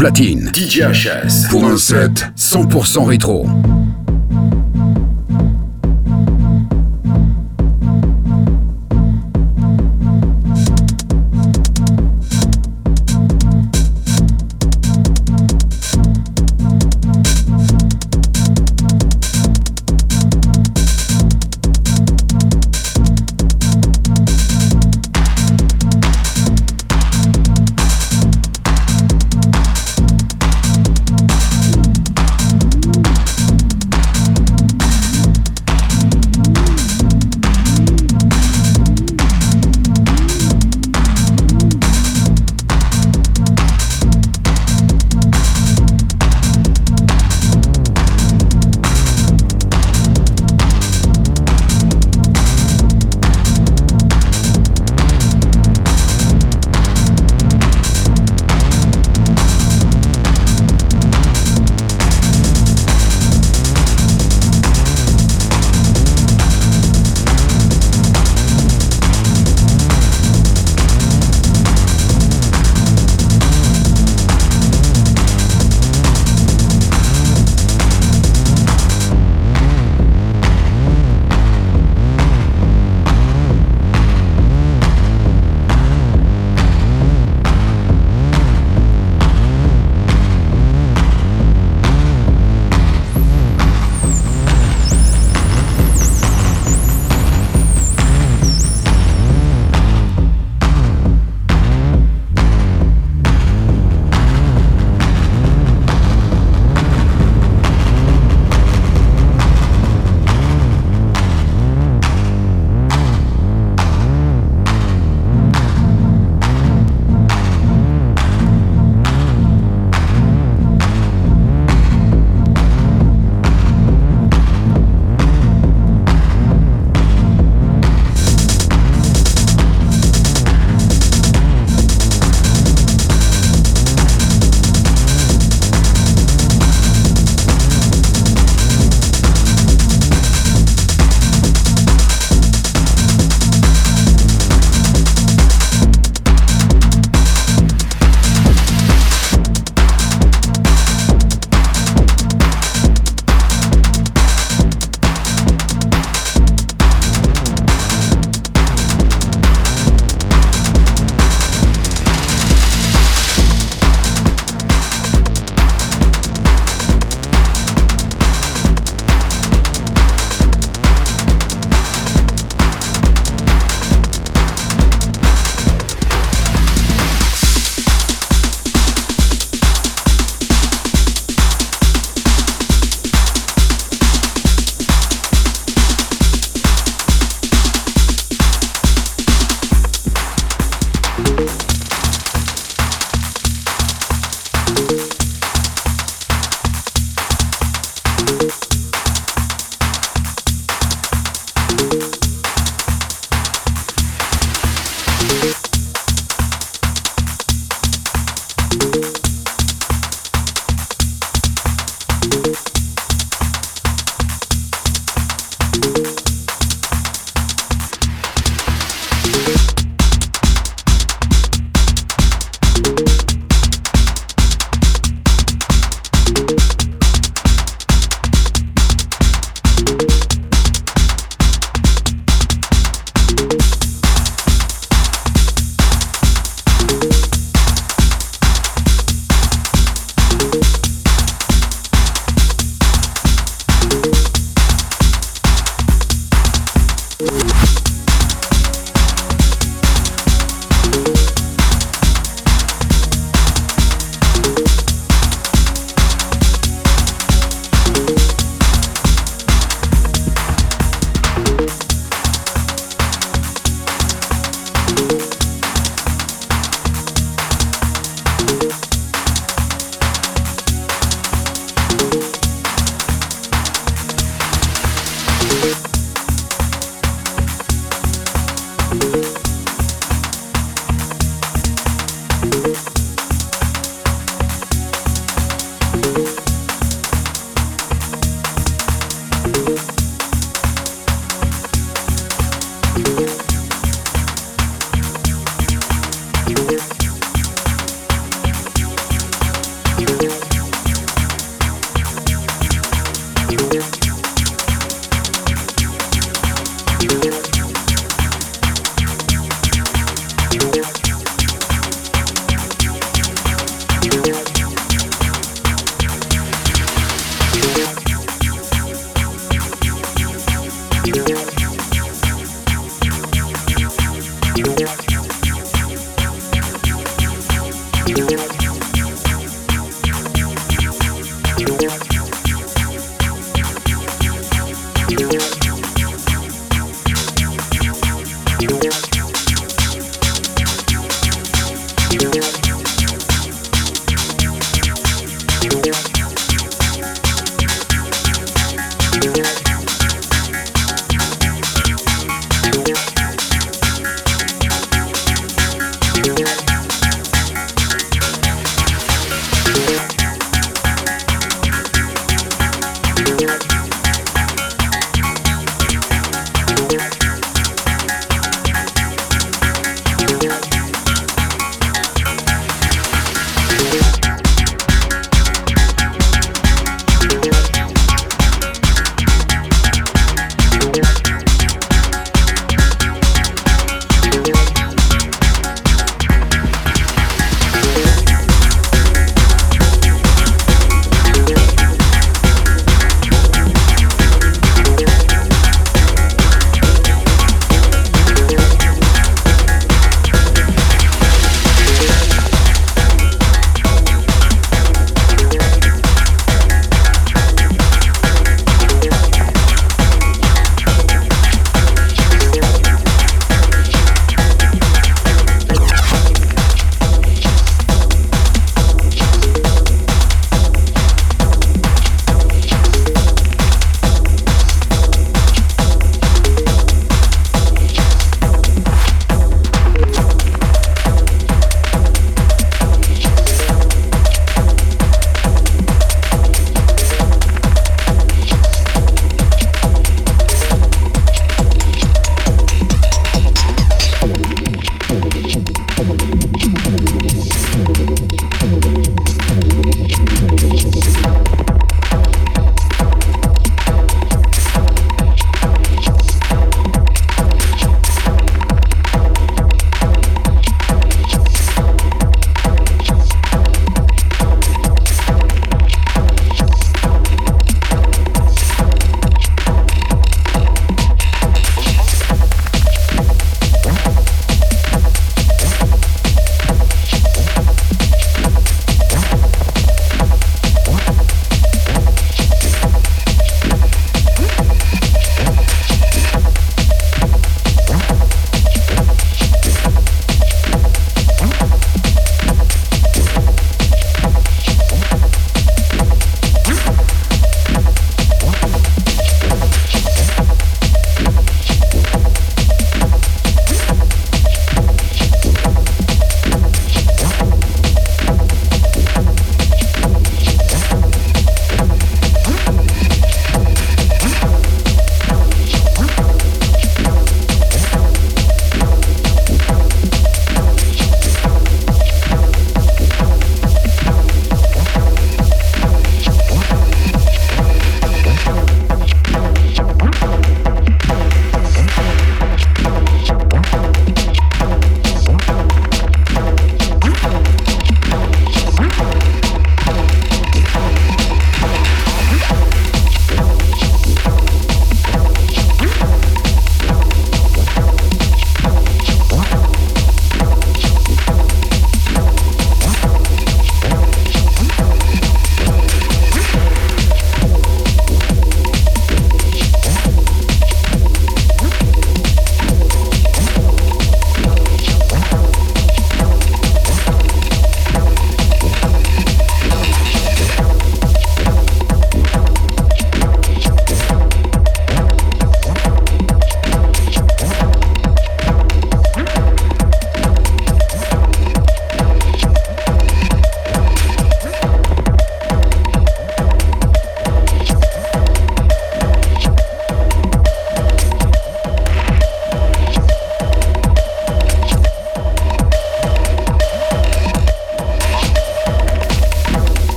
Platine. DJHS. Pour un set 100% rétro.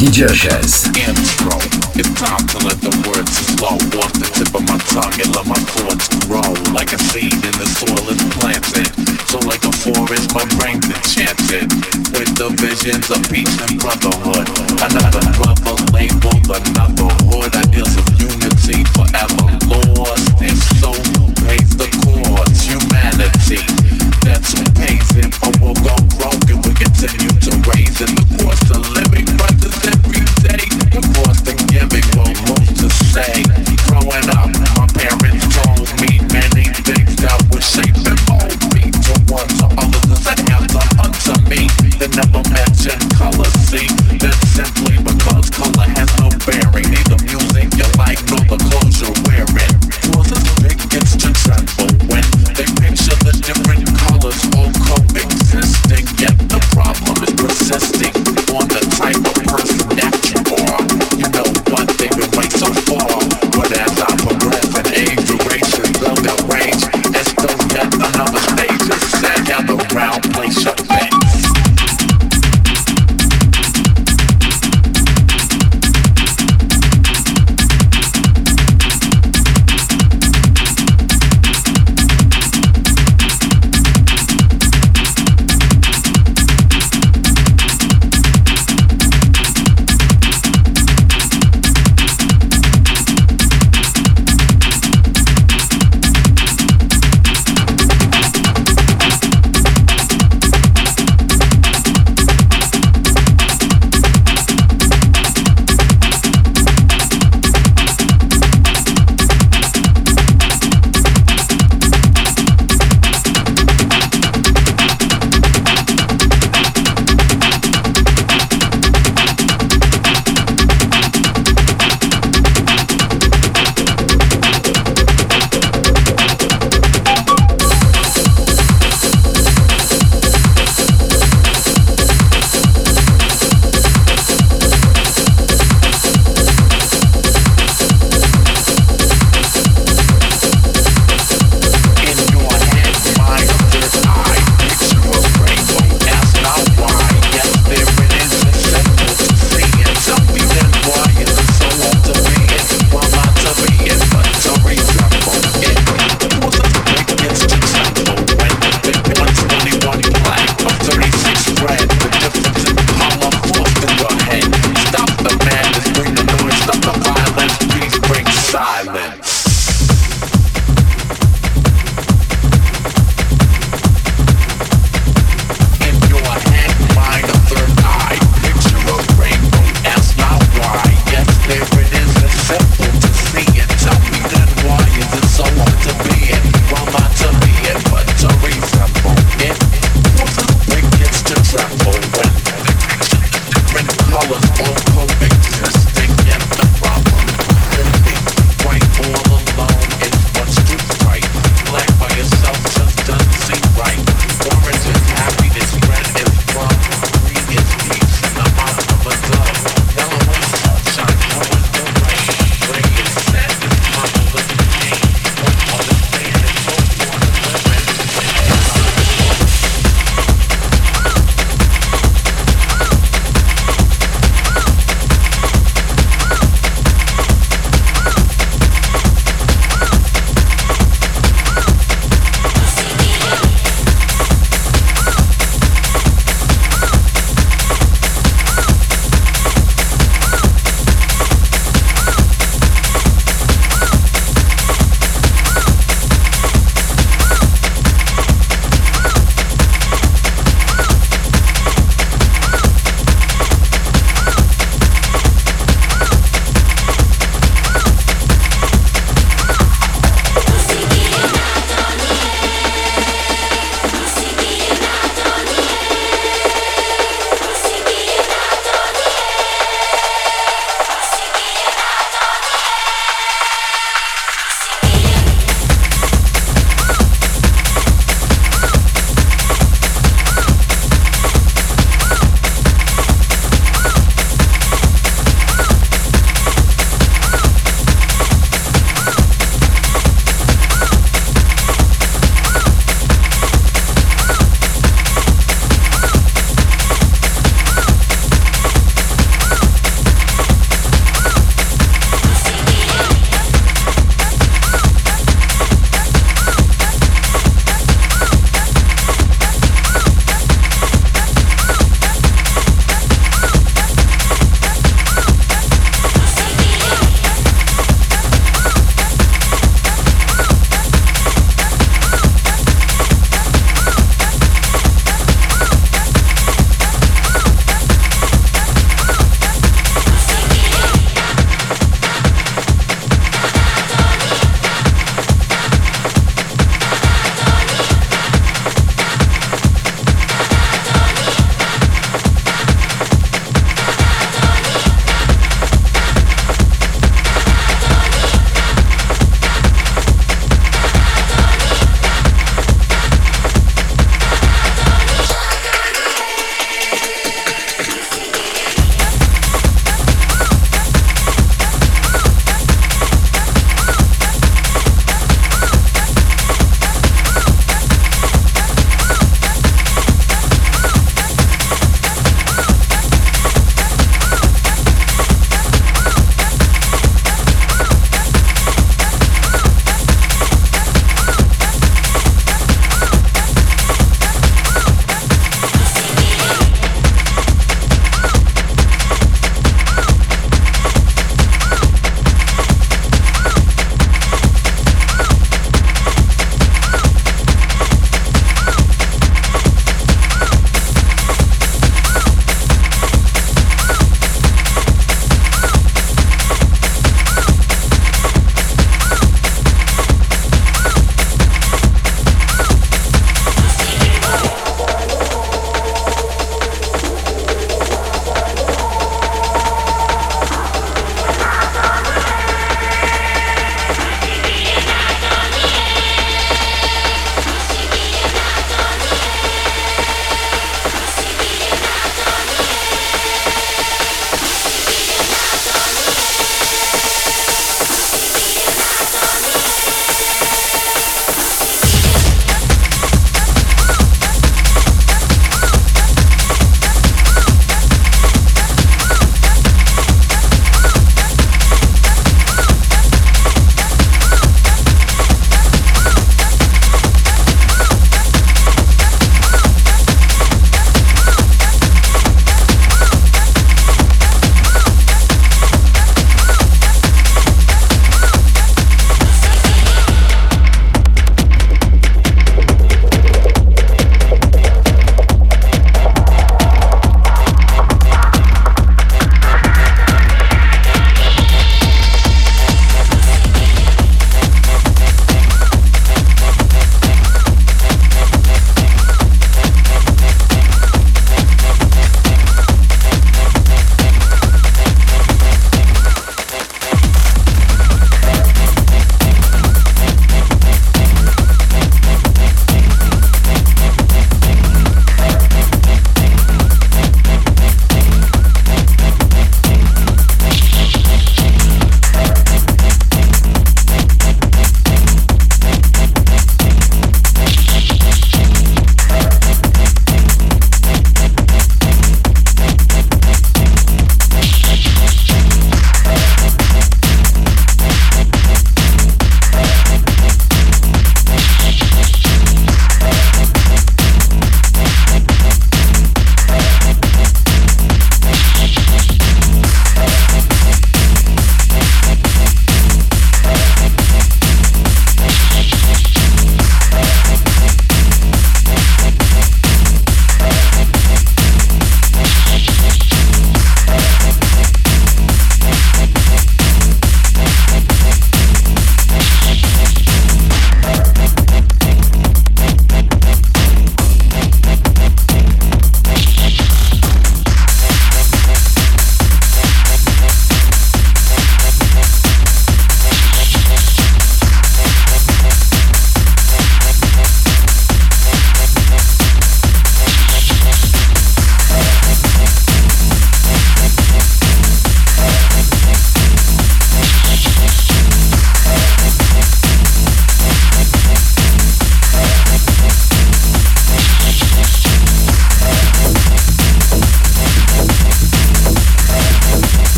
DJs. Intro. It's time to let the words flow off the tip of my tongue and let my thoughts grow. Like a seed in the soil is planted. So like a forest, my brain's enchanted. With the visions of peace and brotherhood. Another brother labeled another hood. Ideals of unity forever lost. And so pays the cause. Humanity. Color, see. That's simply because color has no bearing. The music you like, no